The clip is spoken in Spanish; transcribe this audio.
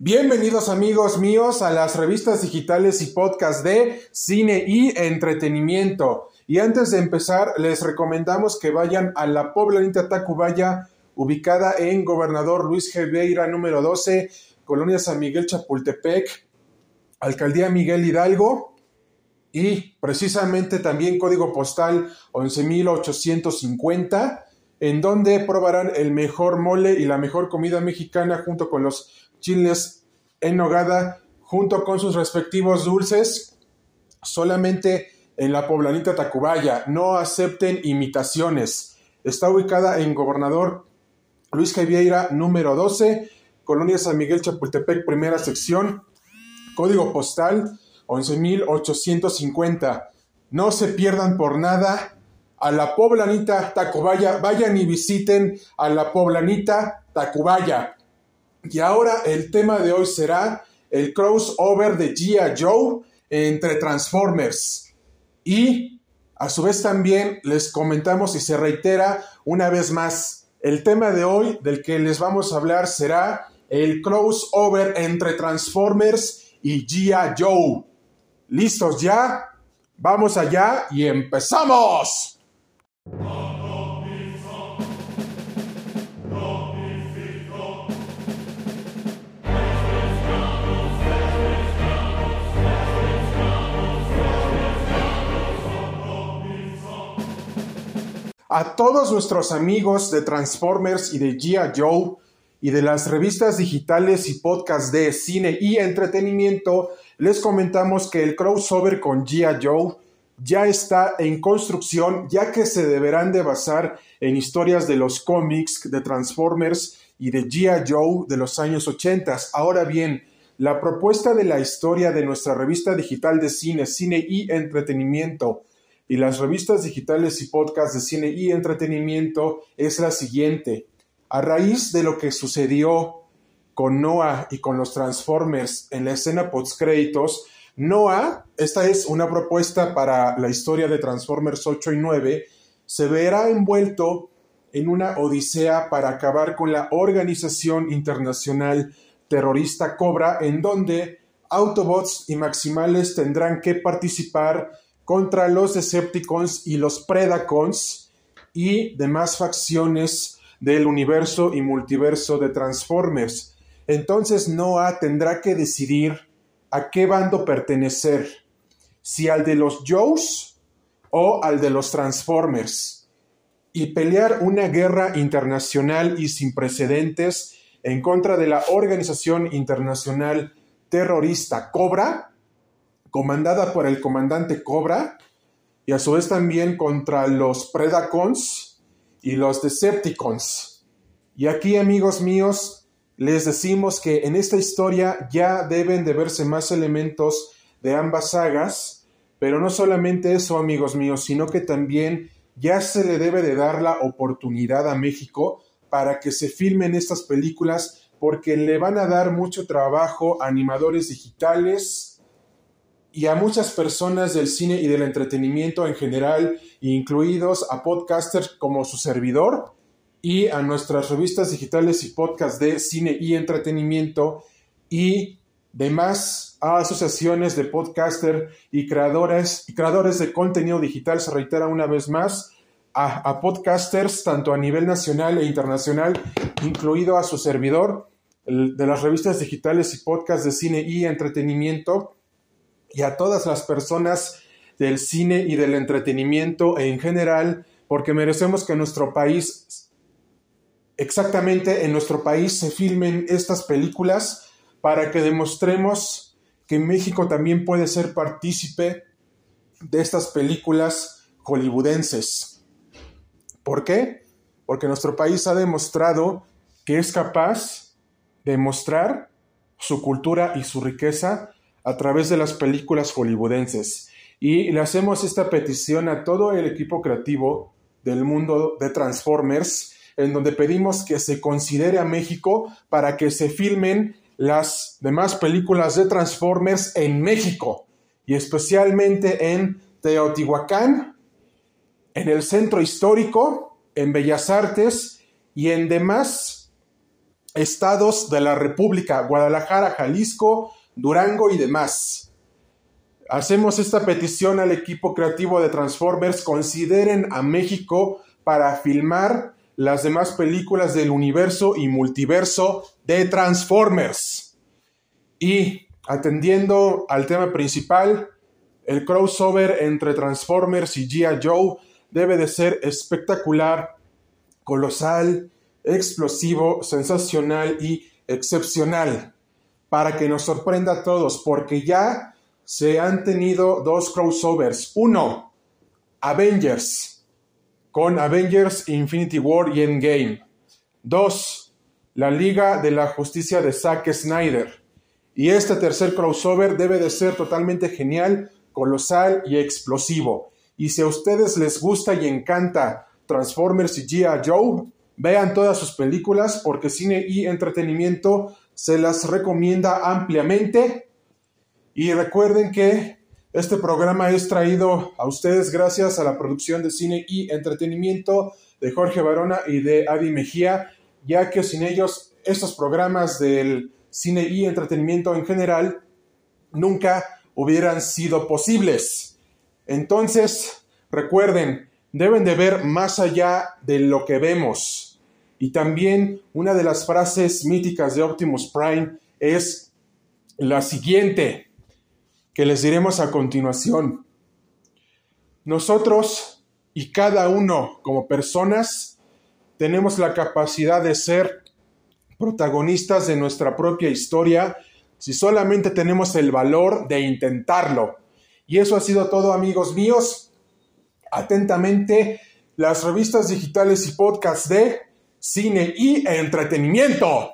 Bienvenidos amigos míos a las revistas digitales y podcast de cine y entretenimiento. Y antes de empezar, les recomendamos que vayan a la poblanita Tacubaya, ubicada en Gobernador Luis Geveira número 12, Colonia San Miguel Chapultepec, Alcaldía Miguel Hidalgo y precisamente también código postal 11850, en donde probarán el mejor mole y la mejor comida mexicana junto con los chiles en nogada junto con sus respectivos dulces solamente en la poblanita Tacubaya. No acepten imitaciones. Está ubicada en Gobernador Luis Javieira número 12, Colonia San Miguel Chapultepec, primera sección, código postal 11850. No se pierdan por nada a la poblanita Tacubaya. Vayan y visiten a la poblanita Tacubaya. Y ahora el tema de hoy será el crossover de G.I. Joe entre Transformers. Y a su vez también les comentamos y se reitera una vez más, el tema de hoy del que les vamos a hablar será el crossover entre Transformers y G.I. Joe. ¿Listos ya? Vamos allá y empezamos. A todos nuestros amigos de Transformers y de Gia Joe y de las revistas digitales y podcasts de cine y entretenimiento, les comentamos que el crossover con Gia Joe ya está en construcción, ya que se deberán de basar en historias de los cómics de Transformers y de Gia Joe de los años 80. Ahora bien, la propuesta de la historia de nuestra revista digital de cine, cine y entretenimiento, y las revistas digitales y podcasts de cine y entretenimiento es la siguiente. A raíz de lo que sucedió con Noah y con los Transformers en la escena postcréditos, Noah, esta es una propuesta para la historia de Transformers 8 y 9, se verá envuelto en una odisea para acabar con la organización internacional terrorista Cobra, en donde Autobots y Maximales tendrán que participar contra los Decepticons y los Predacons y demás facciones del universo y multiverso de Transformers. Entonces Noah tendrá que decidir a qué bando pertenecer, si al de los Joes o al de los Transformers, y pelear una guerra internacional y sin precedentes en contra de la organización internacional terrorista Cobra, comandada por el comandante Cobra y a su vez también contra los Predacons y los Decepticons. Y aquí, amigos míos, les decimos que en esta historia ya deben de verse más elementos de ambas sagas, pero no solamente eso, amigos míos, sino que también ya se le debe de dar la oportunidad a México para que se filmen estas películas porque le van a dar mucho trabajo a animadores digitales, y a muchas personas del cine y del entretenimiento en general, incluidos a podcasters como su servidor y a nuestras revistas digitales y podcasts de cine y entretenimiento y demás asociaciones de podcaster y creadores y creadores de contenido digital. Se reitera una vez más a, a podcasters tanto a nivel nacional e internacional, incluido a su servidor de las revistas digitales y podcasts de cine y entretenimiento y a todas las personas del cine y del entretenimiento en general, porque merecemos que en nuestro país, exactamente en nuestro país, se filmen estas películas para que demostremos que México también puede ser partícipe de estas películas hollywoodenses. ¿Por qué? Porque nuestro país ha demostrado que es capaz de mostrar su cultura y su riqueza a través de las películas hollywoodenses. Y le hacemos esta petición a todo el equipo creativo del mundo de Transformers, en donde pedimos que se considere a México para que se filmen las demás películas de Transformers en México y especialmente en Teotihuacán, en el centro histórico, en Bellas Artes y en demás estados de la República, Guadalajara, Jalisco, Durango y demás. Hacemos esta petición al equipo creativo de Transformers, consideren a México para filmar las demás películas del universo y multiverso de Transformers. Y atendiendo al tema principal, el crossover entre Transformers y G.I. Joe debe de ser espectacular, colosal, explosivo, sensacional y excepcional para que nos sorprenda a todos, porque ya se han tenido dos crossovers. Uno, Avengers con Avengers Infinity War y Endgame. 2. La Liga de la Justicia de Zack Snyder. Y este tercer crossover debe de ser totalmente genial, colosal y explosivo. Y si a ustedes les gusta y encanta Transformers y G.I. Joe, vean todas sus películas porque cine y entretenimiento se las recomienda ampliamente. Y recuerden que este programa es traído a ustedes gracias a la producción de cine y entretenimiento de Jorge Barona y de Adi Mejía, ya que sin ellos estos programas del cine y entretenimiento en general nunca hubieran sido posibles. Entonces, recuerden, deben de ver más allá de lo que vemos. Y también una de las frases míticas de Optimus Prime es la siguiente que les diremos a continuación. Nosotros y cada uno como personas tenemos la capacidad de ser protagonistas de nuestra propia historia si solamente tenemos el valor de intentarlo. Y eso ha sido todo amigos míos. Atentamente, las revistas digitales y podcasts de cine y entretenimiento.